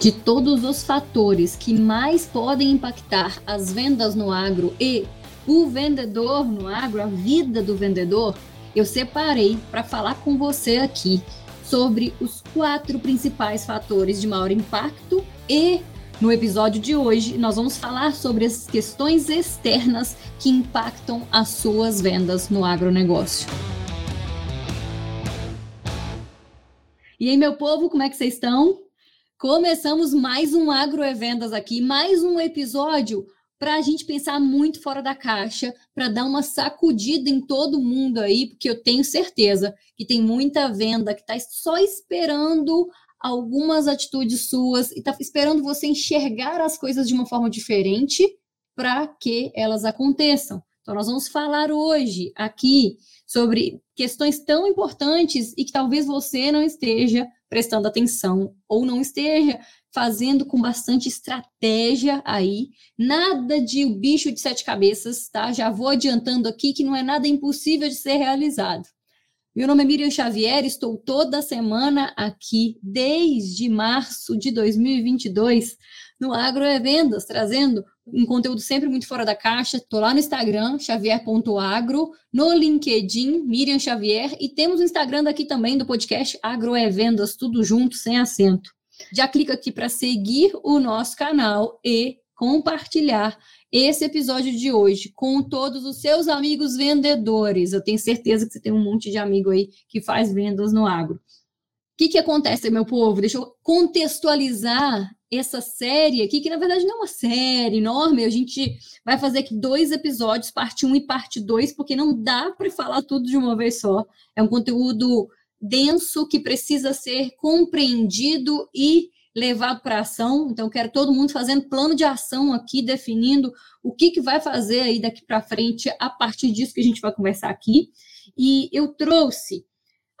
De todos os fatores que mais podem impactar as vendas no agro e o vendedor no agro, a vida do vendedor, eu separei para falar com você aqui sobre os quatro principais fatores de maior impacto e no episódio de hoje nós vamos falar sobre as questões externas que impactam as suas vendas no agronegócio. E aí, meu povo, como é que vocês estão? Começamos mais um Agroevendas aqui, mais um episódio para a gente pensar muito fora da caixa, para dar uma sacudida em todo mundo aí, porque eu tenho certeza que tem muita venda que está só esperando algumas atitudes suas e está esperando você enxergar as coisas de uma forma diferente para que elas aconteçam. Então, nós vamos falar hoje aqui sobre questões tão importantes e que talvez você não esteja prestando atenção ou não esteja fazendo com bastante estratégia aí. Nada de o bicho de sete cabeças, tá? Já vou adiantando aqui que não é nada impossível de ser realizado. Meu nome é Miriam Xavier, estou toda semana aqui desde março de 2022 no Agro é Vendas, trazendo um conteúdo sempre muito fora da caixa. Estou lá no Instagram, xavier.agro, no LinkedIn, Miriam Xavier, e temos o Instagram daqui também do podcast Agro é Vendas, tudo junto, sem acento. Já clica aqui para seguir o nosso canal e compartilhar esse episódio de hoje com todos os seus amigos vendedores. Eu tenho certeza que você tem um monte de amigo aí que faz vendas no agro. O que, que acontece, meu povo? Deixa eu contextualizar essa série aqui, que na verdade não é uma série enorme, a gente vai fazer aqui dois episódios, parte 1 e parte 2, porque não dá para falar tudo de uma vez só. É um conteúdo denso que precisa ser compreendido e levado para ação. Então, quero todo mundo fazendo plano de ação aqui, definindo o que, que vai fazer aí daqui para frente a partir disso que a gente vai conversar aqui. E eu trouxe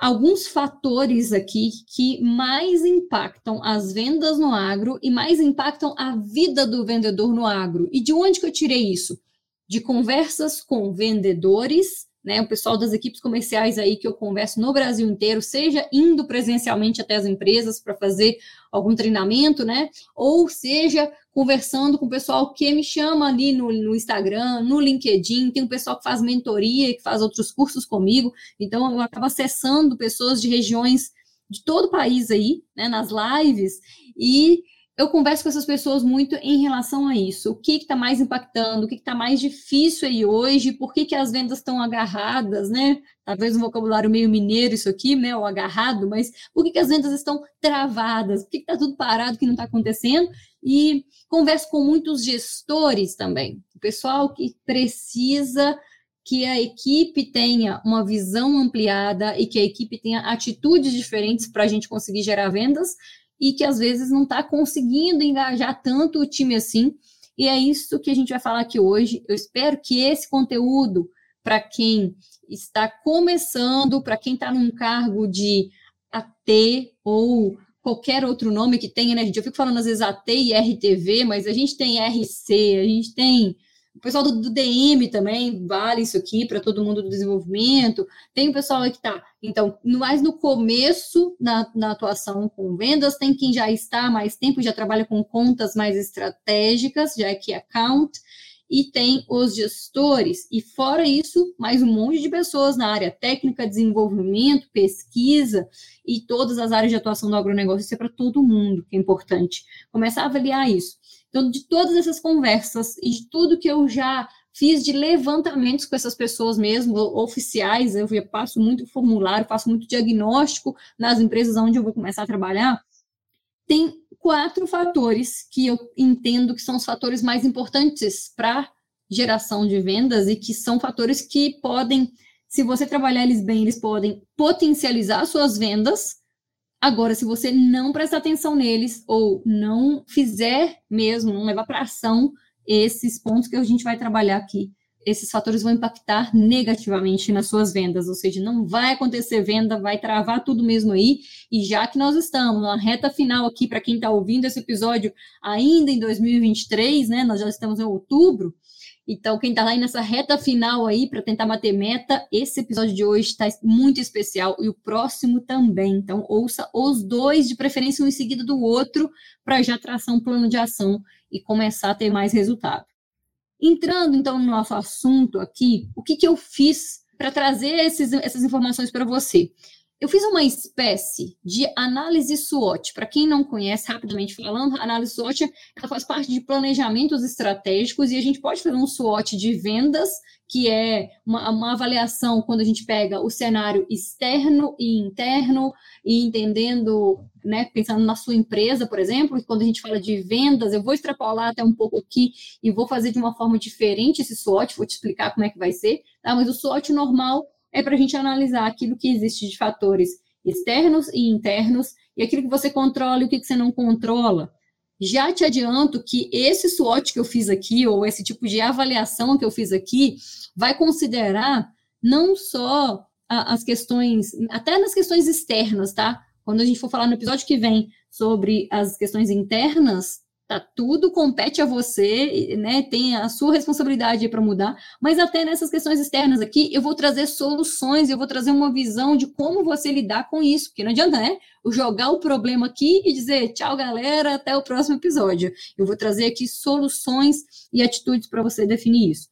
alguns fatores aqui que mais impactam as vendas no agro e mais impactam a vida do vendedor no agro. E de onde que eu tirei isso? De conversas com vendedores né, o pessoal das equipes comerciais aí que eu converso no Brasil inteiro, seja indo presencialmente até as empresas para fazer algum treinamento, né, ou seja conversando com o pessoal que me chama ali no, no Instagram, no LinkedIn, tem um pessoal que faz mentoria, que faz outros cursos comigo, então eu acabo acessando pessoas de regiões de todo o país aí, né, nas lives, e eu converso com essas pessoas muito em relação a isso. O que está mais impactando, o que está mais difícil aí hoje, por que, que as vendas estão agarradas, né? Talvez um vocabulário meio mineiro isso aqui, né? O agarrado, mas por que, que as vendas estão travadas? Por que está tudo parado, que não está acontecendo? E converso com muitos gestores também, o pessoal que precisa que a equipe tenha uma visão ampliada e que a equipe tenha atitudes diferentes para a gente conseguir gerar vendas e que às vezes não está conseguindo engajar tanto o time assim. E é isso que a gente vai falar aqui hoje. Eu espero que esse conteúdo, para quem está começando, para quem está num cargo de AT ou qualquer outro nome que tenha, né, gente? Eu fico falando às vezes AT e RTV, mas a gente tem RC, a gente tem o pessoal do, do DM também vale isso aqui para todo mundo do desenvolvimento. Tem o pessoal que está, então, mais no começo na, na atuação com vendas, tem quem já está há mais tempo, já trabalha com contas mais estratégicas, já é que account, e tem os gestores. E fora isso, mais um monte de pessoas na área técnica, desenvolvimento, pesquisa e todas as áreas de atuação do agronegócio. Isso é para todo mundo, que é importante. Começar a avaliar isso. Então, de todas essas conversas e de tudo que eu já fiz de levantamentos com essas pessoas mesmo, oficiais, eu passo muito formulário, faço muito diagnóstico nas empresas onde eu vou começar a trabalhar, tem quatro fatores que eu entendo que são os fatores mais importantes para geração de vendas e que são fatores que podem, se você trabalhar eles bem, eles podem potencializar suas vendas. Agora, se você não prestar atenção neles ou não fizer mesmo, não levar para ação esses pontos que a gente vai trabalhar aqui, esses fatores vão impactar negativamente nas suas vendas, ou seja, não vai acontecer venda, vai travar tudo mesmo aí. E já que nós estamos na reta final aqui, para quem está ouvindo esse episódio ainda em 2023, né? Nós já estamos em outubro. Então, quem está aí nessa reta final aí para tentar bater meta, esse episódio de hoje está muito especial e o próximo também. Então, ouça os dois, de preferência um em seguida do outro, para já traçar um plano de ação e começar a ter mais resultado. Entrando então no nosso assunto aqui, o que, que eu fiz para trazer esses, essas informações para você? Eu fiz uma espécie de análise SWOT. Para quem não conhece, rapidamente falando, análise SWOT ela faz parte de planejamentos estratégicos e a gente pode fazer um SWOT de vendas, que é uma, uma avaliação quando a gente pega o cenário externo e interno e entendendo, né, pensando na sua empresa, por exemplo, quando a gente fala de vendas, eu vou extrapolar até um pouco aqui e vou fazer de uma forma diferente esse SWOT, vou te explicar como é que vai ser, tá? Mas o SWOT normal é para a gente analisar aquilo que existe de fatores externos e internos e aquilo que você controla e o que, você não controla. Já te adianto que esse SWOT que eu fiz aqui, ou esse tipo de avaliação que eu fiz aqui, vai considerar não só a, as questões, até nas questões externas, tá? Quando a gente for falar no episódio que vem sobre as questões internas, Tá, tudo compete a você, né? Tem a sua responsabilidade para mudar, mas até nessas questões externas aqui, eu vou trazer soluções, eu vou trazer uma visão de como você lidar com isso, porque não adianta, né? Jogar o problema aqui e dizer tchau, galera, até o próximo episódio. Eu vou trazer aqui soluções e atitudes para você definir isso.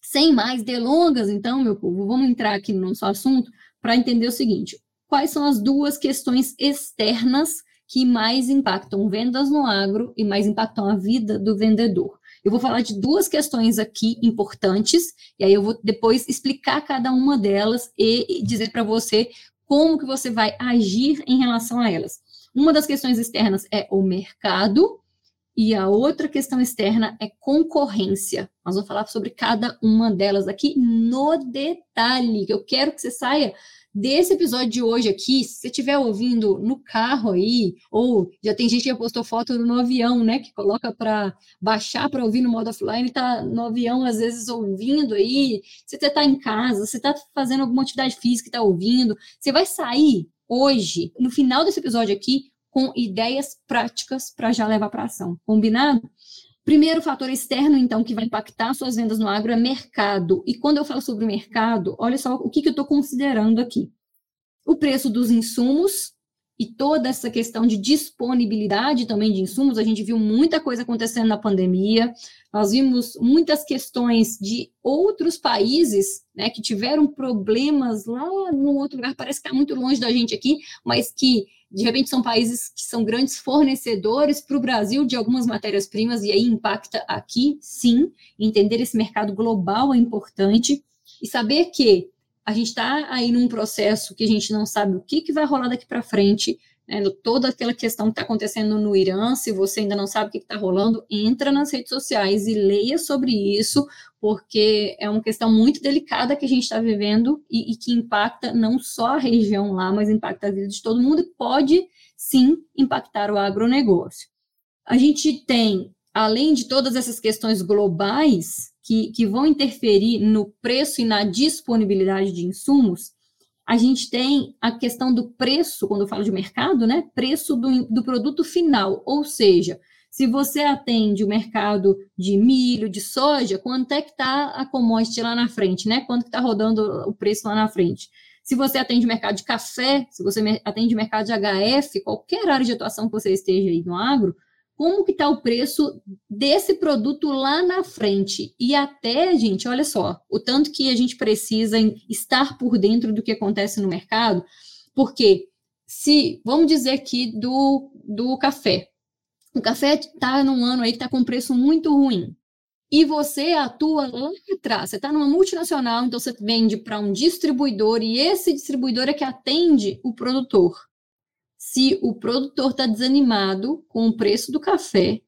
Sem mais delongas, então, meu povo, vamos entrar aqui no nosso assunto para entender o seguinte: quais são as duas questões externas que mais impactam vendas no agro e mais impactam a vida do vendedor. Eu vou falar de duas questões aqui importantes, e aí eu vou depois explicar cada uma delas e dizer para você como que você vai agir em relação a elas. Uma das questões externas é o mercado, e a outra questão externa é concorrência. Nós vamos falar sobre cada uma delas aqui no detalhe. Eu quero que você saia desse episódio de hoje aqui, se você estiver ouvindo no carro aí, ou já tem gente que já postou foto no avião, né, que coloca para baixar para ouvir no modo offline, tá no avião às vezes ouvindo aí, se você está em casa, você está fazendo alguma atividade física e está ouvindo, você vai sair hoje, no final desse episódio aqui, com ideias práticas para já levar para ação. Combinado? Primeiro fator externo, então, que vai impactar suas vendas no agro é mercado. E quando eu falo sobre mercado, olha só o que, que eu estou considerando aqui. O preço dos insumos e toda essa questão de disponibilidade também de insumos. A gente viu muita coisa acontecendo na pandemia. Nós vimos muitas questões de outros países né, que tiveram problemas lá no outro lugar. Parece que está muito longe da gente aqui, mas que de repente são países que são grandes fornecedores para o Brasil de algumas matérias-primas, e aí impacta aqui, sim. Entender esse mercado global é importante. E saber que a gente está aí num processo que a gente não sabe o que, que vai rolar daqui para frente, toda aquela questão que está acontecendo no Irã, se você ainda não sabe o que está rolando, entra nas redes sociais e leia sobre isso, porque é uma questão muito delicada que a gente está vivendo e, e, que impacta não só a região lá, mas impacta a vida de todo mundo e pode sim impactar o agronegócio. A gente tem, além de todas essas questões globais que, que vão interferir no preço e na disponibilidade de insumos, a gente tem a questão do preço, quando eu falo de mercado, né? Preço do, do produto final, ou seja, se você atende o mercado de milho, de soja, quanto é que está a commodity lá na frente, né? Quanto que está rodando o preço lá na frente? Se você atende o mercado de café, se você atende o mercado de HF, qualquer área de atuação que você esteja aí no agro, como que está o preço desse produto lá na frente. E até, gente, olha só, o tanto que a gente precisa estar por dentro do que acontece no mercado, porque se, vamos dizer aqui do, do café, o café está num ano aí que está com preço muito ruim, e você atua lá atrás, você está numa multinacional, então você vende para um distribuidor, e esse distribuidor é que atende o produtor se o produtor está desanimado com o preço do café,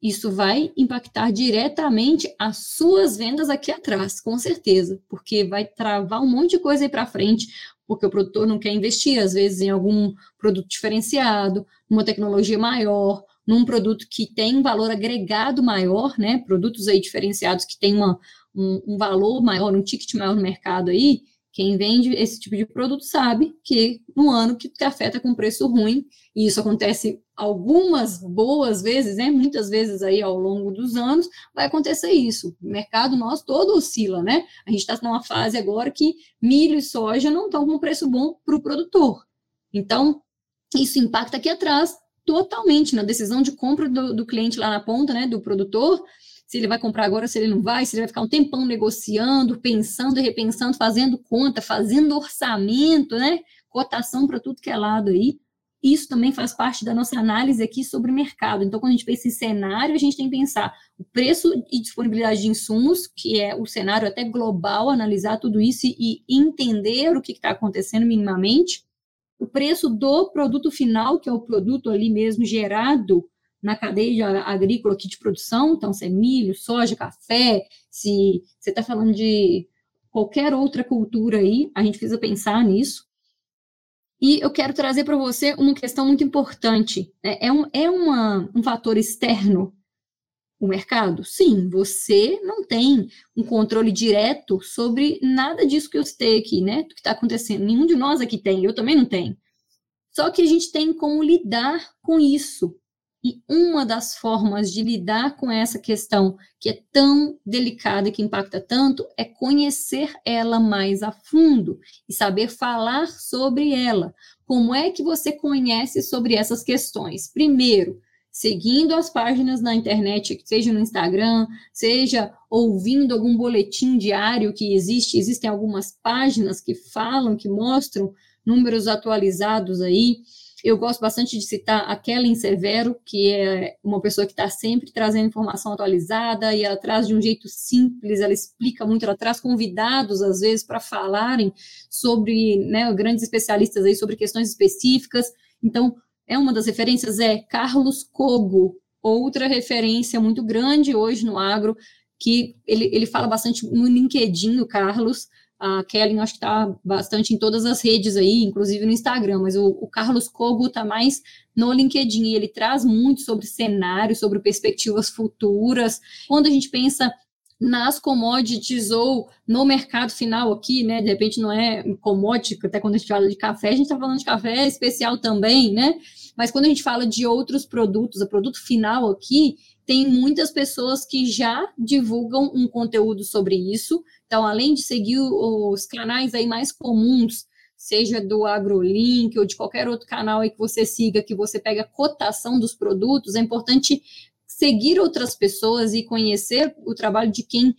isso vai impactar diretamente as suas vendas aqui atrás, com certeza, porque vai travar um monte de coisa aí para frente, porque o produtor não quer investir, às vezes, em algum produto diferenciado, numa tecnologia maior, num produto que tem um valor agregado maior, né? Produtos aí diferenciados que têm uma, um, um valor maior, um ticket maior no mercado aí, Quem vende esse tipo de produto sabe que no ano que o café está com preço ruim, e isso acontece algumas boas vezes, né? Muitas vezes aí ao longo dos anos vai acontecer isso. O mercado nosso todo oscila, né? A gente está numa fase agora que milho e soja não estão com preço bom para o produtor. Então, isso impacta aqui atrás totalmente na decisão de compra do, do cliente lá na ponta, né? Do produtor se ele vai comprar agora, se ele não vai, se ele vai ficar um tempão negociando, pensando e repensando, fazendo conta, fazendo orçamento, né? Cotação para tudo que é lado aí. Isso também faz parte da nossa análise aqui sobre o mercado. Então, quando a gente pensa em cenário, a gente tem que pensar o preço e disponibilidade de insumos, que é o cenário até global, analisar tudo isso e entender o que está acontecendo minimamente. O preço do produto final, que é o produto ali mesmo gerado na cadeia agrícola aqui de produção, então se é milho, soja, café, se você está falando de qualquer outra cultura aí, a gente precisa pensar nisso. E eu quero trazer para você uma questão muito importante. Né? É, um, é uma, um fator externo o mercado? Sim, você não tem um controle direto sobre nada disso que eu citei aqui, né? Do que está acontecendo. Nenhum de nós aqui tem, eu também não tenho. Só que a gente tem como lidar com isso. E uma das formas de lidar com essa questão, que é tão delicada e que impacta tanto, é conhecer ela mais a fundo e saber falar sobre ela. Como é que você conhece sobre essas questões? Primeiro, seguindo as páginas na internet, seja no Instagram, seja ouvindo algum boletim diário que existe, existem algumas páginas que falam, que mostram números atualizados aí eu gosto bastante de citar a Kellen Severo, que é uma pessoa que está sempre trazendo informação atualizada e ela traz de um jeito simples, ela explica muito, ela traz convidados, às vezes, para falarem sobre, né, grandes especialistas aí sobre questões específicas. Então, é uma das referências, é Carlos Cogo, outra referência muito grande hoje no agro, que ele, ele fala bastante no LinkedIn, o Carlos, a Kellen acho que está bastante em todas as redes aí, inclusive no Instagram, mas o, o Carlos Kogo está mais no LinkedIn e ele traz muito sobre cenário, sobre perspectivas futuras. Quando a gente pensa nas commodities ou no mercado final aqui, né? De repente não é commodity, até quando a gente fala de café, a gente está falando de café especial também, né? Mas quando a gente fala de outros produtos, o produto final aqui, tem muitas pessoas que já divulgam um conteúdo sobre isso. Então, além de seguir os canais aí mais comuns, seja do AgroLink ou de qualquer outro canal aí que você siga, que você pega cotação dos produtos, é importante seguir outras pessoas e conhecer o trabalho de quem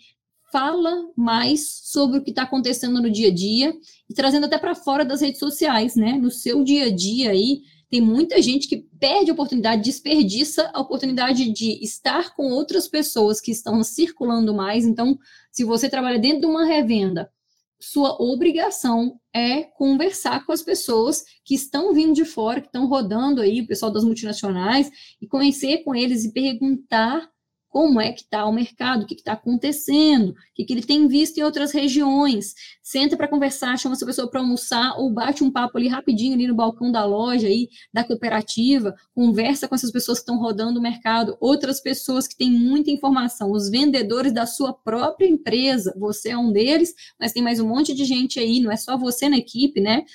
fala mais sobre o que está acontecendo no dia a dia e trazendo até para fora das redes sociais, né? No seu dia a dia aí, tem muita gente que perde a oportunidade, desperdiça a oportunidade de estar com outras pessoas que estão circulando mais. Então, se você trabalha dentro de uma revenda, sua obrigação é conversar com as pessoas que estão vindo de fora, que estão rodando aí, o pessoal das multinacionais, e conhecer com eles e perguntar como é que está o mercado, o que está acontecendo, o que, que, ele tem visto em outras regiões. Senta para conversar, chama essa pessoa para almoçar, ou bate um papo ali rapidinho ali no balcão da loja aí, da cooperativa, conversa com essas pessoas que estão rodando o mercado, outras pessoas que têm muita informação, os vendedores da sua própria empresa, você é um deles, mas tem mais um monte de gente aí, não é só você na equipe, né?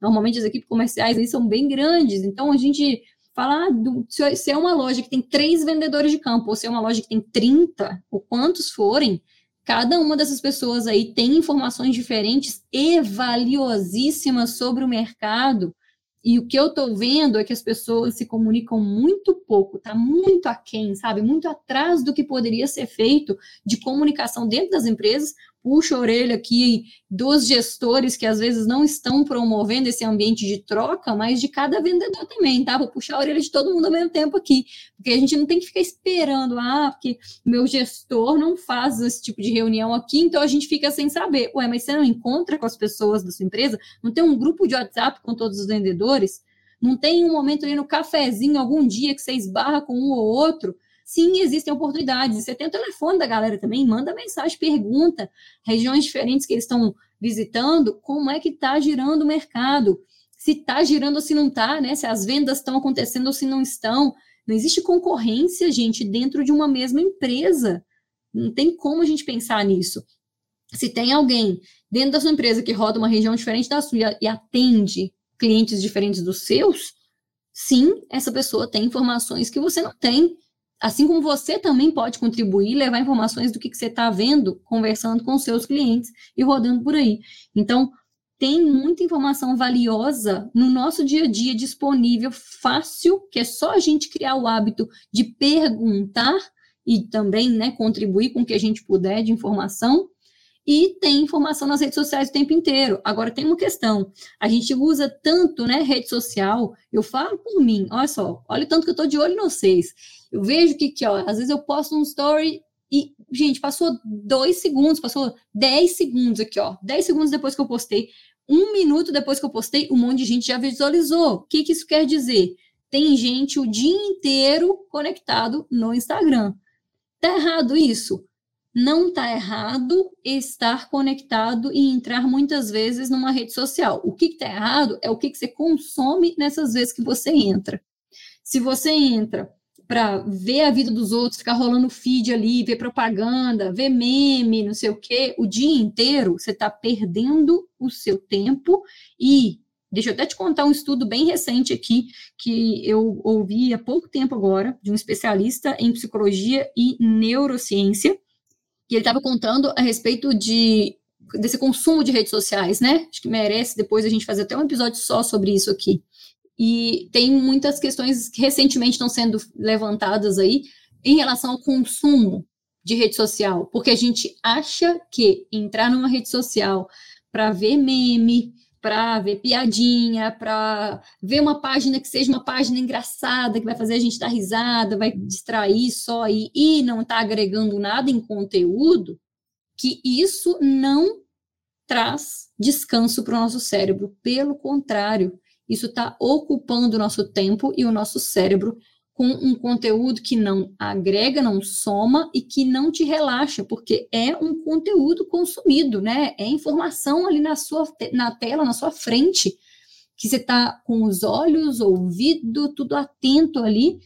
Normalmente as equipes comerciais aí são bem grandes, então a gente falar do, se é uma loja que tem três vendedores de campo, ou se é uma loja que tem 30, ou quantos forem, cada uma dessas pessoas aí tem informações diferentes e valiosíssimas sobre o mercado. E o que eu estou vendo é que as pessoas se comunicam muito pouco, tá muito aquém, sabe? Muito atrás do que poderia ser feito de comunicação dentro das empresas, puxo a orelha aqui dos gestores que às vezes não estão promovendo esse ambiente de troca, mas de cada vendedor também, tá? Vou puxar a orelha de todo mundo ao mesmo tempo aqui, porque a gente não tem que ficar esperando, ah, porque meu gestor não faz esse tipo de reunião aqui, então a gente fica sem saber. Ué, mas você não encontra com as pessoas da sua empresa? Não tem um grupo de WhatsApp com todos os vendedores? Não tem um momento ali no cafezinho, algum dia que você esbarra com um ou outro? Sim, existem oportunidades. Você tem o telefone da galera também, manda mensagem, pergunta, regiões diferentes que eles estão visitando, como é que está girando o mercado, se está girando ou se não está, né? Se as vendas estão acontecendo ou se não estão. Não existe concorrência, gente, dentro de uma mesma empresa. Não tem como a gente pensar nisso. Se tem alguém dentro da sua empresa que roda uma região diferente da sua e atende clientes diferentes dos seus, sim, essa pessoa tem informações que você não tem. Assim como você também pode contribuir, levar informações do que, que você está vendo, conversando com seus clientes e rodando por aí. Então, tem muita informação valiosa no nosso dia a dia disponível, fácil, que é só a gente criar o hábito de perguntar e também né, contribuir com o que a gente puder de informação. E tem informação nas redes sociais o tempo inteiro. Agora, tem uma questão. A gente usa tanto né, rede social, eu falo por mim, olha só, olha o tanto que eu estou de olho em vocês. Eu vejo que, que ó, às vezes eu posto um story e, gente, passou dois segundos, passou dez segundos aqui, ó. Dez segundos depois que eu postei, um minuto depois que eu postei, um monte de gente já visualizou. O que, que isso quer dizer? Tem gente o dia inteiro conectado no Instagram. Tá errado isso? Não tá errado estar conectado e entrar muitas vezes numa rede social. O que, que tá errado é o que, que você consome nessas vezes que você entra. Se você entra para ver a vida dos outros, ficar rolando feed ali, ver propaganda, ver meme, não sei o quê, o dia inteiro você está perdendo o seu tempo e Deixa eu até te contar um estudo bem recente aqui, que eu ouvi há pouco tempo agora, de um especialista em psicologia e neurociência, que ele estava contando a respeito de desse consumo de redes sociais, né? Acho que merece depois a gente fazer até um episódio só sobre isso aqui. E tem muitas questões que recentemente estão sendo levantadas aí em relação ao consumo de rede social, porque a gente acha que entrar numa rede social para ver meme, para ver piadinha, para ver uma página que seja uma página engraçada, que vai fazer a gente dar risada, vai distrair só aí e não está agregando nada em conteúdo, que isso não traz descanso para o nosso cérebro. Pelo contrário, isso está ocupando o nosso tempo e o nosso cérebro com um conteúdo que não agrega, não soma e que não te relaxa, porque é um conteúdo consumido, né? É informação ali na sua na tela, na sua frente, que você está com os olhos, ouvido, tudo atento ali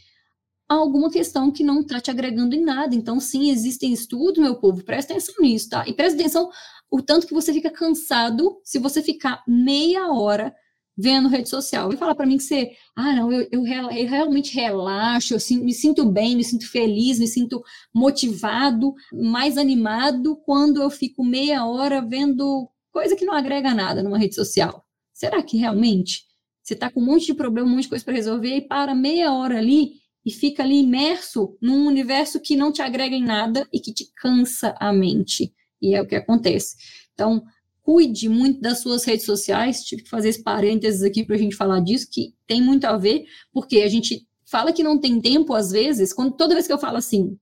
a alguma questão que não está te agregando em nada. Então, sim, existem estudos, meu povo, presta atenção nisso, tá? E presta atenção o tanto que você fica cansado se você ficar meia hora vendo rede social. E fala para mim que você, ah, não, eu, eu, eu realmente relaxo, eu me sinto bem, me sinto feliz, me sinto motivado, mais animado quando eu fico meia hora vendo coisa que não agrega nada numa rede social. Será que realmente você está com um monte de problema, um monte de coisa para resolver e para meia hora ali e fica ali imerso num universo que não te agrega em nada e que te cansa a mente? E é o que acontece. Então, cuide muito das suas redes sociais. Tive que fazer esse parênteses aqui para a gente falar disso, que tem muito a ver, porque a gente fala que não tem tempo às vezes, quando toda vez que eu falo assim,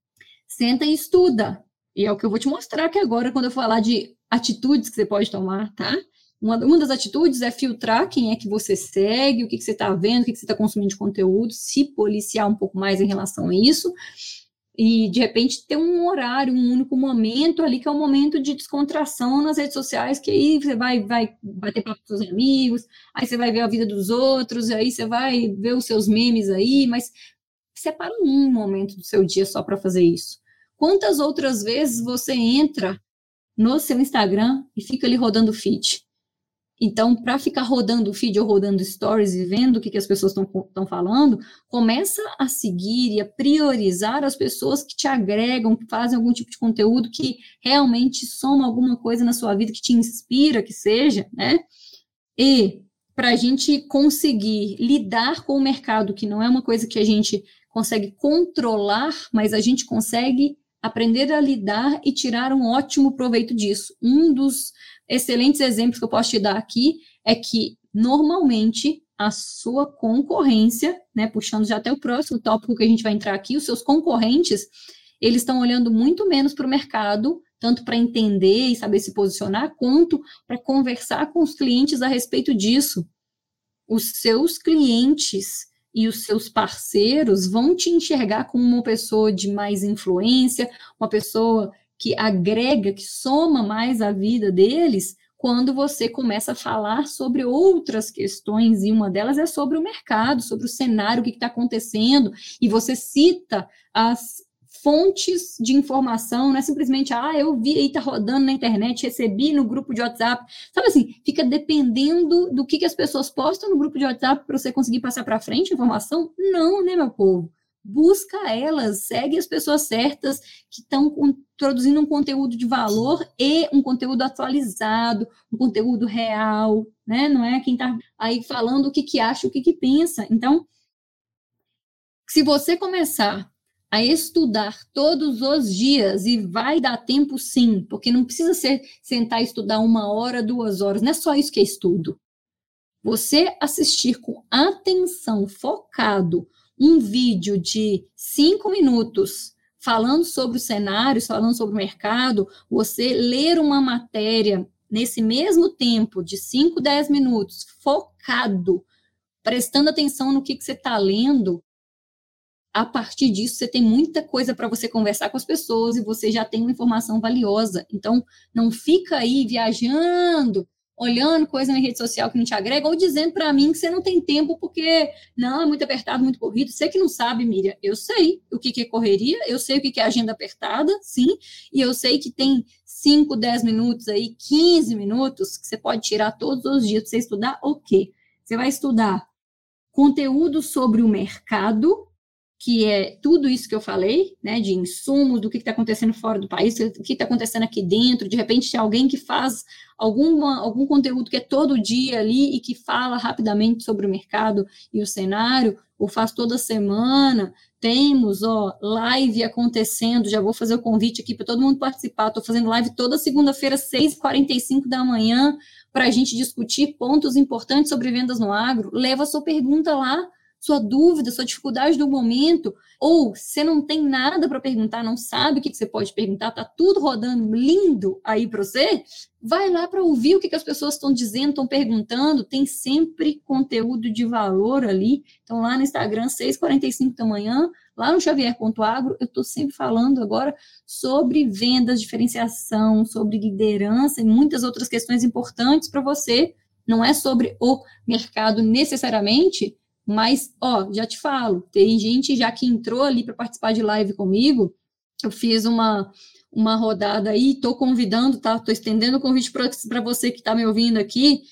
senta e estuda. E é o que eu vou te mostrar aqui agora quando eu falar de atitudes que você pode tomar, tá? Uma, uma das atitudes é filtrar quem é que você segue, o que, que você está vendo, o que, que você está consumindo de conteúdo, se policiar um pouco mais em relação a isso e de repente ter um horário, um único momento ali que é um momento de descontração nas redes sociais, que aí você vai, vai bater papo com seus amigos, aí você vai ver a vida dos outros, aí você vai ver os seus memes aí, mas separa um momento do seu dia só para fazer isso. Quantas outras vezes você entra no seu Instagram e fica ali rodando feed? Então, para ficar rodando o feed ou rodando stories e vendo o que, que as pessoas estão falando, começa a seguir e a priorizar as pessoas que te agregam, que fazem algum tipo de conteúdo que realmente soma alguma coisa na sua vida, que te inspira, que seja, né? E para a gente conseguir lidar com o mercado, que não é uma coisa que a gente consegue controlar, mas a gente consegue aprender a lidar e tirar um ótimo proveito disso. Um dos excelentes exemplos que eu posso te dar aqui é que, normalmente, a sua concorrência, né, puxando já até o próximo tópico que a gente vai entrar aqui, os seus concorrentes, eles estão olhando muito menos para o mercado, tanto para entender e saber se posicionar, quanto para conversar com os clientes a respeito disso. Os seus clientes e os seus parceiros vão te enxergar como uma pessoa de mais influência, uma pessoa que agrega, que soma mais a vida deles, quando você começa a falar sobre outras questões, e uma delas é sobre o mercado, sobre o cenário, o que está acontecendo, e você cita as fontes de informação, não é simplesmente, ah, eu vi aí, tá rodando na internet, recebi no grupo de WhatsApp. Sabe assim, fica dependendo do que, que as pessoas postam no grupo de WhatsApp para você conseguir passar para frente a informação? Não, né, meu povo? Busca elas, segue as pessoas certas que estão produzindo um conteúdo de valor e um conteúdo atualizado, um conteúdo real, né? Não é quem está aí falando o que, que acha, o que, que pensa. Então, se você começar a estudar todos os dias, e vai dar tempo sim, porque não precisa ser sentar e estudar uma hora, duas horas, não é só isso que é estudo. Você assistir com atenção, focado, um vídeo de cinco minutos falando sobre os cenários, falando sobre o mercado, você ler uma matéria nesse mesmo tempo de 5, 10 minutos, focado, prestando atenção no que, que você está lendo, a partir disso, você tem muita coisa para você conversar com as pessoas e você já tem uma informação valiosa. Então, não fica aí viajando, olhando coisa na rede social que não te agrega, ou dizendo para mim que você não tem tempo porque, não, é muito apertado, muito corrido. Você que não sabe, Miriam, eu sei o que, é correria, eu sei o que, é agenda apertada, sim, e eu sei que tem 5, 10 minutos aí, 15 minutos, que você pode tirar todos os dias para você estudar o quê? Você vai estudar conteúdo sobre o mercado, que é tudo isso que eu falei, né, de insumos, do que está acontecendo fora do país, o que está acontecendo aqui dentro, de repente tem alguém que faz alguma, algum conteúdo que é todo dia ali e que fala rapidamente sobre o mercado e o cenário, ou faz toda semana, temos, ó, live acontecendo, já vou fazer o convite aqui para todo mundo participar, estou fazendo live toda segunda-feira, 6h45 da manhã, para a gente discutir pontos importantes sobre vendas no agro, leva a sua pergunta lá, sua dúvida, sua dificuldade do momento, ou você não tem nada para perguntar, não sabe o que, você pode perguntar, tá tudo rodando lindo aí para você, vai lá para ouvir o que, que as pessoas estão dizendo, estão perguntando, tem sempre conteúdo de valor ali. Então, lá no Instagram, 6h45 da manhã, lá no Xavier.agro, eu estou sempre falando agora sobre vendas, diferenciação, sobre liderança e muitas outras questões importantes para você. Não é sobre o mercado necessariamente, mas, ó, já te falo, tem gente já que entrou ali para participar de live comigo. Eu fiz uma, uma rodada aí, estou convidando, tá? Estou estendendo o convite para você que está me ouvindo aqui,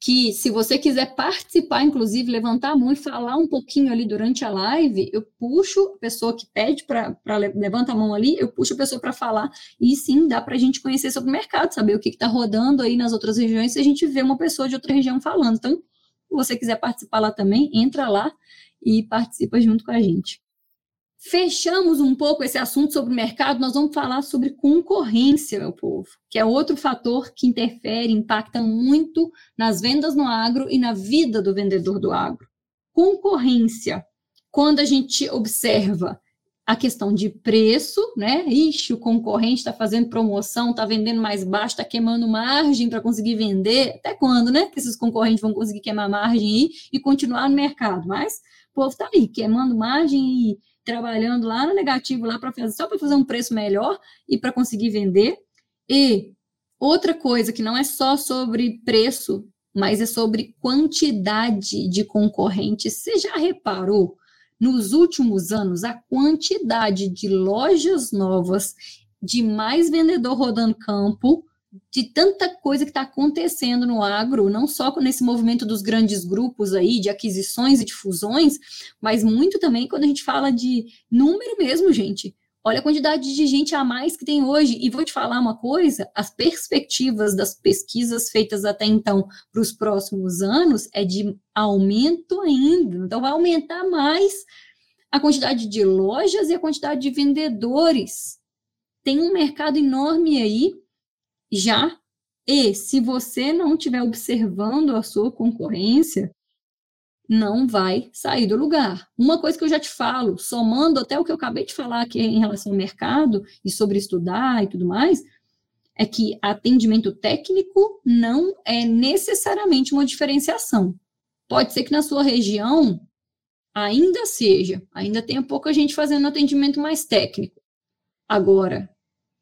que se você quiser participar, inclusive, levantar a mão e falar um pouquinho ali durante a live, eu puxo a pessoa que pede para levanta a mão ali, eu puxo a pessoa para falar, e sim, dá para a gente conhecer sobre o mercado, saber o que está rodando aí nas outras regiões, se a gente vê uma pessoa de outra região falando. Então, você quiser participar lá também, entra lá e participa junto com a gente. Fechamos um pouco esse assunto sobre o mercado, nós vamos falar sobre concorrência, meu povo, que é outro fator que interfere, impacta muito nas vendas no agro e na vida do vendedor do agro. Concorrência. Quando a gente observa a questão de preço, né? Ixi, o concorrente está fazendo promoção, está vendendo mais baixo, está queimando margem para conseguir vender. Até quando, né? Que esses concorrentes vão conseguir queimar margem aí e continuar no mercado. Mas o povo está aí, queimando margem e trabalhando lá no negativo, lá para fazer só para fazer um preço melhor e para conseguir vender. E outra coisa que não é só sobre preço, mas é sobre quantidade de concorrentes. Você já reparou? Nos últimos anos, a quantidade de lojas novas, de mais vendedor rodando campo, de tanta coisa que está acontecendo no agro, não só nesse movimento dos grandes grupos aí, de aquisições e de fusões, mas muito também quando a gente fala de número mesmo, gente. Olha a quantidade de gente a mais que tem hoje. E vou te falar uma coisa: as perspectivas das pesquisas feitas até então para os próximos anos é de aumento ainda. Então, vai aumentar mais a quantidade de lojas e a quantidade de vendedores. Tem um mercado enorme aí já. E se você não estiver observando a sua concorrência, não vai sair do lugar. Uma coisa que eu já te falo, somando até o que eu acabei de falar aqui em relação ao mercado e sobre estudar e tudo mais, é que atendimento técnico não é necessariamente uma diferenciação. Pode ser que na sua região ainda seja, ainda tenha pouca gente fazendo atendimento mais técnico. Agora,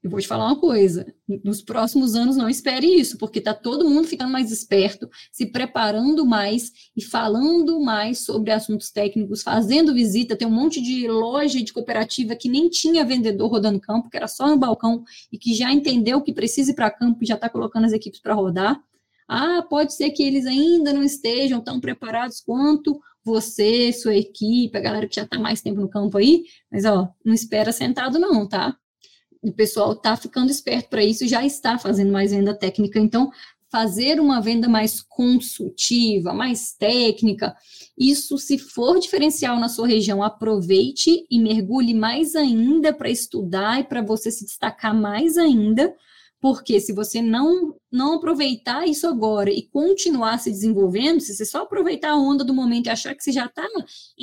eu vou te falar uma coisa: nos próximos anos não espere isso, porque está todo mundo ficando mais esperto, se preparando mais e falando mais sobre assuntos técnicos, fazendo visita. Tem um monte de loja de cooperativa que nem tinha vendedor rodando campo, que era só no balcão e que já entendeu que precisa ir para campo e já está colocando as equipes para rodar. Ah, pode ser que eles ainda não estejam tão preparados quanto você, sua equipe, a galera que já está mais tempo no campo aí, mas ó, não espera sentado não, tá? O pessoal está ficando esperto para isso e já está fazendo mais venda técnica. Então, fazer uma venda mais consultiva, mais técnica, isso, se for diferencial na sua região, aproveite e mergulhe mais ainda para estudar e para você se destacar mais ainda, porque se você não, não aproveitar isso agora e continuar se desenvolvendo, se você só aproveitar a onda do momento e achar que você já está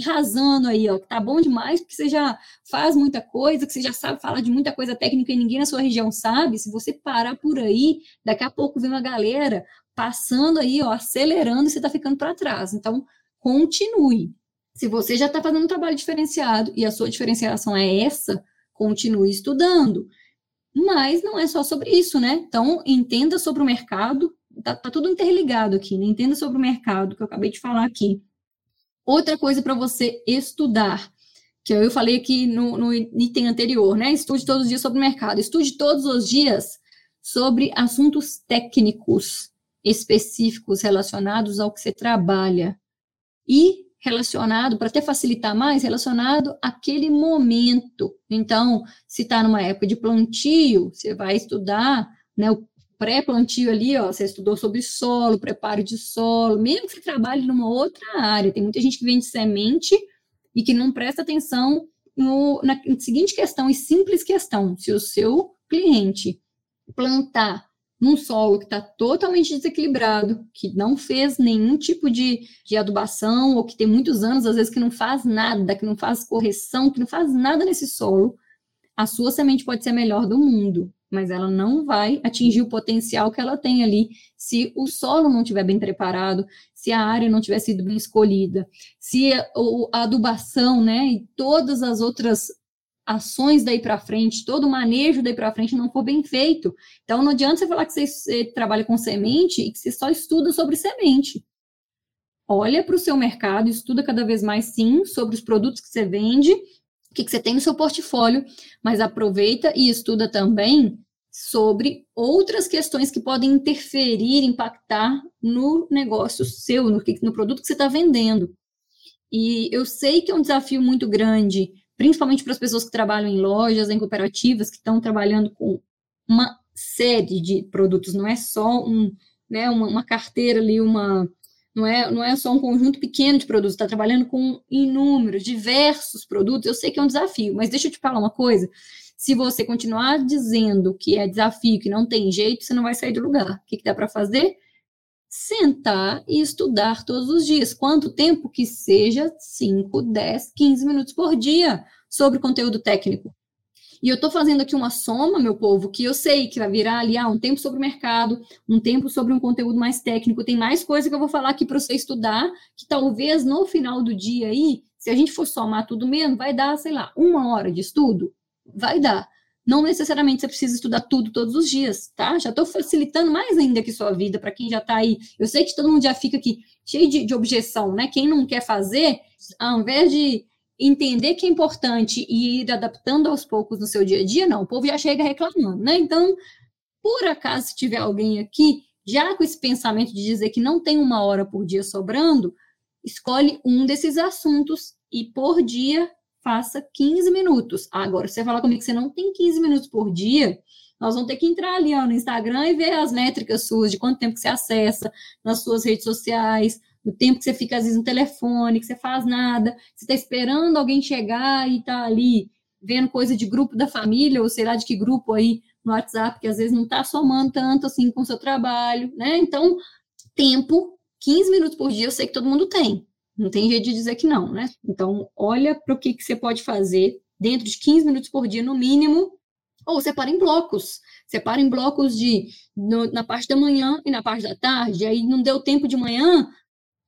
arrasando aí, ó, que tá bom demais, porque você já faz muita coisa, que você já sabe falar de muita coisa técnica e ninguém na sua região sabe, se você parar por aí, daqui a pouco vem uma galera passando aí, ó, acelerando e você está ficando para trás. Então, continue. Se você já está fazendo um trabalho diferenciado e a sua diferenciação é essa, continue estudando. Mas não é só sobre isso, né? Então, entenda sobre o mercado, tá, tá tudo interligado aqui, né? Entenda sobre o mercado, que eu acabei de falar aqui. Outra coisa para você estudar, que eu falei aqui no, no item anterior, né? Estude todos os dias sobre o mercado. Estude todos os dias sobre assuntos técnicos específicos relacionados ao que você trabalha. E relacionado, para até facilitar mais, relacionado àquele momento. Então, se está numa época de plantio, você vai estudar né, o pré-plantio ali, ó, você estudou sobre solo, preparo de solo, mesmo que você trabalhe numa outra área. Tem muita gente que vende semente e que não presta atenção no, na seguinte questão e simples questão: se o seu cliente plantar num solo que está totalmente desequilibrado, que não fez nenhum tipo de, de adubação, ou que tem muitos anos, às vezes, que não faz nada, que não faz correção, que não faz nada nesse solo, a sua semente pode ser a melhor do mundo, mas ela não vai atingir o potencial que ela tem ali se o solo não estiver bem preparado, se a área não tiver sido bem escolhida, se a, a adubação, né, e todas as outras ações daí para frente, todo o manejo daí para frente não for bem feito. Então, não adianta você falar que você, você trabalha com semente e que você só estuda sobre semente. Olha para o seu mercado, estuda cada vez mais, sim, sobre os produtos que você vende, o que, que você tem no seu portfólio, mas aproveita e estuda também sobre outras questões que podem interferir, impactar no negócio seu, no, no produto que você está vendendo. E eu sei que é um desafio muito grande principalmente para as pessoas que trabalham em lojas, em cooperativas, que estão trabalhando com uma série de produtos, não é só um, né, uma, uma carteira ali, uma, não é, não é só um conjunto pequeno de produtos, está trabalhando com inúmeros, diversos produtos. Eu sei que é um desafio, mas deixa eu te falar uma coisa. Se você continuar dizendo que é desafio, que não tem jeito, você não vai sair do lugar. O que, que dá para fazer? Sentar e estudar todos os dias. Quanto tempo que seja, 5, 10, 15 minutos por dia sobre conteúdo técnico. E eu estou fazendo aqui uma soma, meu povo, que eu sei que vai virar ali ah, um tempo sobre o mercado, um tempo sobre um conteúdo mais técnico. Tem mais coisa que eu vou falar aqui para você estudar, que talvez no final do dia aí, se a gente for somar tudo mesmo, vai dar, sei lá, uma hora de estudo. Vai dar. Não necessariamente você precisa estudar tudo todos os dias, tá? Já estou facilitando mais ainda aqui sua vida para quem já está aí. Eu sei que todo mundo já fica aqui cheio de, de objeção, né? Quem não quer fazer, ao invés de entender que é importante e ir adaptando aos poucos no seu dia a dia, não, o povo já chega reclamando, né? Então, por acaso, se tiver alguém aqui, já com esse pensamento de dizer que não tem uma hora por dia sobrando, escolhe um desses assuntos e por dia faça 15 minutos. Agora, se você falar comigo que você não tem 15 minutos por dia, nós vamos ter que entrar ali ó, no Instagram e ver as métricas suas, de quanto tempo que você acessa nas suas redes sociais, do tempo que você fica, às vezes, no telefone, que você faz nada, você está esperando alguém chegar e está ali vendo coisa de grupo da família, ou sei lá de que grupo aí no WhatsApp, que às vezes não está somando tanto assim com o seu trabalho, né? Então, tempo, 15 minutos por dia, eu sei que todo mundo tem. Não tem jeito de dizer que não, né? Então, olha para o que, que você pode fazer dentro de 15 minutos por dia, no mínimo, ou separa em blocos. Separa em blocos de no, na parte da manhã e na parte da tarde. Aí não deu tempo de manhã,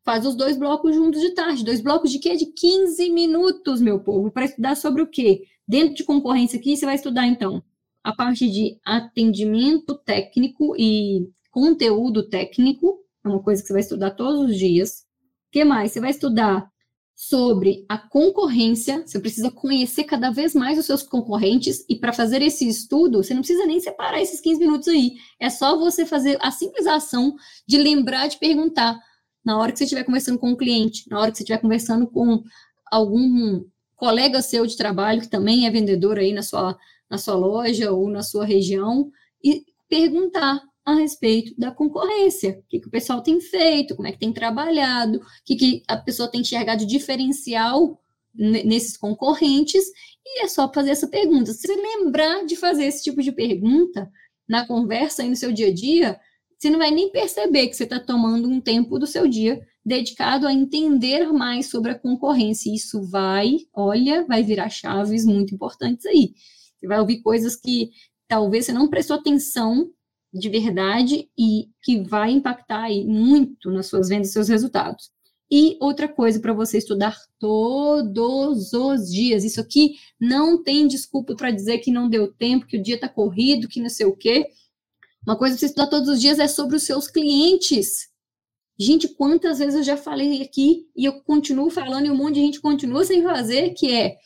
faz os dois blocos juntos de tarde. Dois blocos de quê? De 15 minutos, meu povo, para estudar sobre o quê? Dentro de concorrência aqui, você vai estudar, então, a parte de atendimento técnico e conteúdo técnico, é uma coisa que você vai estudar todos os dias. Que mais? Você vai estudar sobre a concorrência, você precisa conhecer cada vez mais os seus concorrentes, e para fazer esse estudo, você não precisa nem separar esses 15 minutos aí. É só você fazer a simples ação de lembrar de perguntar na hora que você estiver conversando com um cliente, na hora que você estiver conversando com algum colega seu de trabalho que também é vendedor aí na sua, na sua loja ou na sua região, e perguntar a respeito da concorrência. O que, que o pessoal tem feito, como é que tem trabalhado, o que, que a pessoa tem enxergado de diferencial nesses concorrentes, e é só fazer essa pergunta. Se você lembrar de fazer esse tipo de pergunta na conversa e no seu dia a dia, você não vai nem perceber que você está tomando um tempo do seu dia dedicado a entender mais sobre a concorrência. Isso vai, olha, vai virar chaves muito importantes aí. Você vai ouvir coisas que talvez você não prestou atenção de verdade e que vai impactar muito nas suas vendas e seus resultados. E outra coisa para você estudar todos os dias. Isso aqui não tem desculpa para dizer que não deu tempo, que o dia está corrido, que não sei o quê. Uma coisa para você estudar todos os dias é sobre os seus clientes. Gente, quantas vezes eu já falei aqui e eu continuo falando e um monte de gente continua sem fazer, que é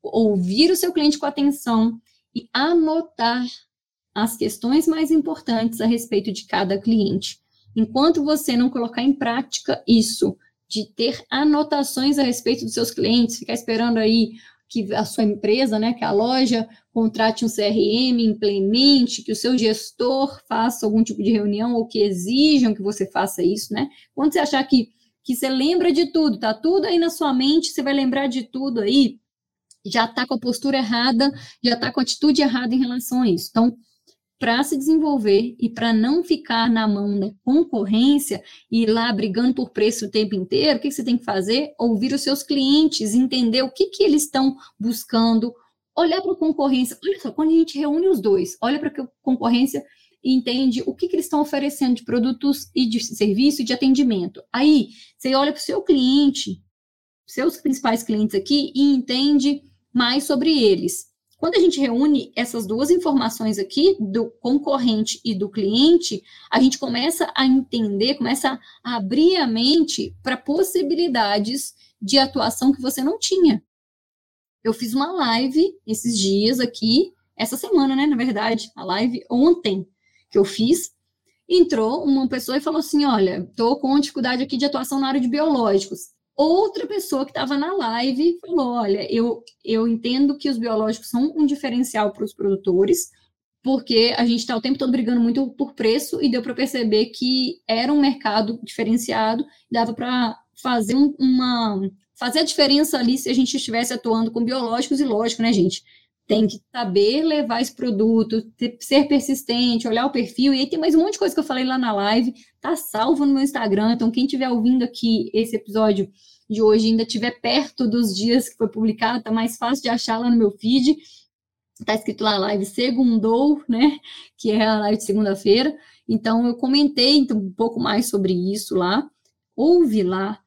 ouvir o seu cliente com atenção e anotar as questões mais importantes a respeito de cada cliente. Enquanto você não colocar em prática isso, de ter anotações a respeito dos seus clientes, ficar esperando aí que a sua empresa, né, que a loja contrate um CRM, implemente, que o seu gestor faça algum tipo de reunião ou que exijam que você faça isso, né? Quando você achar que, que você lembra de tudo, tá tudo aí na sua mente, você vai lembrar de tudo aí, já tá com a postura errada, já tá com a atitude errada em relação a isso. Então, para se desenvolver e para não ficar na mão da concorrência e lá brigando por preço o tempo inteiro, o que, que você tem que fazer? Ouvir os seus clientes, entender o que, que eles estão buscando, olhar para a concorrência. Olha só, quando a gente reúne os dois, olha para a concorrência e entende o que, que eles estão oferecendo de produtos e de serviço e de atendimento. Aí, você olha para o seu cliente, seus principais clientes aqui, e entende mais sobre eles. Quando a gente reúne essas duas informações aqui, do concorrente e do cliente, a gente começa a entender, começa a abrir a mente para possibilidades de atuação que você não tinha. Eu fiz uma live esses dias aqui, essa semana, né? Na verdade, a live ontem que eu fiz. Entrou uma pessoa e falou assim: Olha, estou com dificuldade aqui de atuação na área de biológicos outra pessoa que estava na live falou: olha, eu, eu entendo que os biológicos são um diferencial para os produtores, porque a gente está o tempo todo brigando muito por preço e deu para perceber que era um mercado diferenciado, dava para fazer um, uma fazer a diferença ali se a gente estivesse atuando com biológicos e lógico, né, gente? Tem que saber levar esse produto, ter, ser persistente, olhar o perfil. E aí tem mais um monte de coisa que eu falei lá na live, tá salvo no meu Instagram. Então, quem estiver ouvindo aqui esse episódio de hoje ainda estiver perto dos dias que foi publicado, tá mais fácil de achar lá no meu feed. Tá escrito lá live segundou, né? Que é a live de segunda-feira. Então, eu comentei então, um pouco mais sobre isso lá. Ouve lá,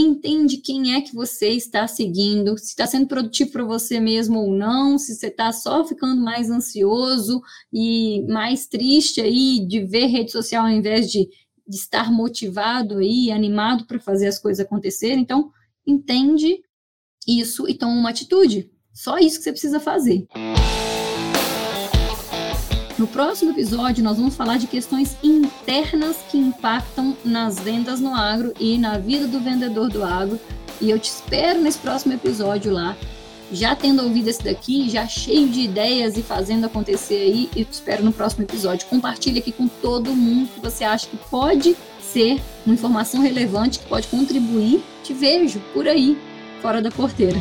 entende quem é que você está seguindo, se está sendo produtivo para você mesmo ou não, se você está só ficando mais ansioso e mais triste aí de ver rede social ao invés de, de estar motivado aí, animado para fazer as coisas acontecerem. Então, entende isso e toma uma atitude. Só isso que você precisa fazer. No próximo episódio, nós vamos falar de questões internas que impactam nas vendas no agro e na vida do vendedor do agro. E eu te espero nesse próximo episódio lá, já tendo ouvido esse daqui, já cheio de ideias e fazendo acontecer aí. E te espero no próximo episódio. Compartilhe aqui com todo mundo que você acha que pode ser uma informação relevante, que pode contribuir. Te vejo por aí, fora da porteira.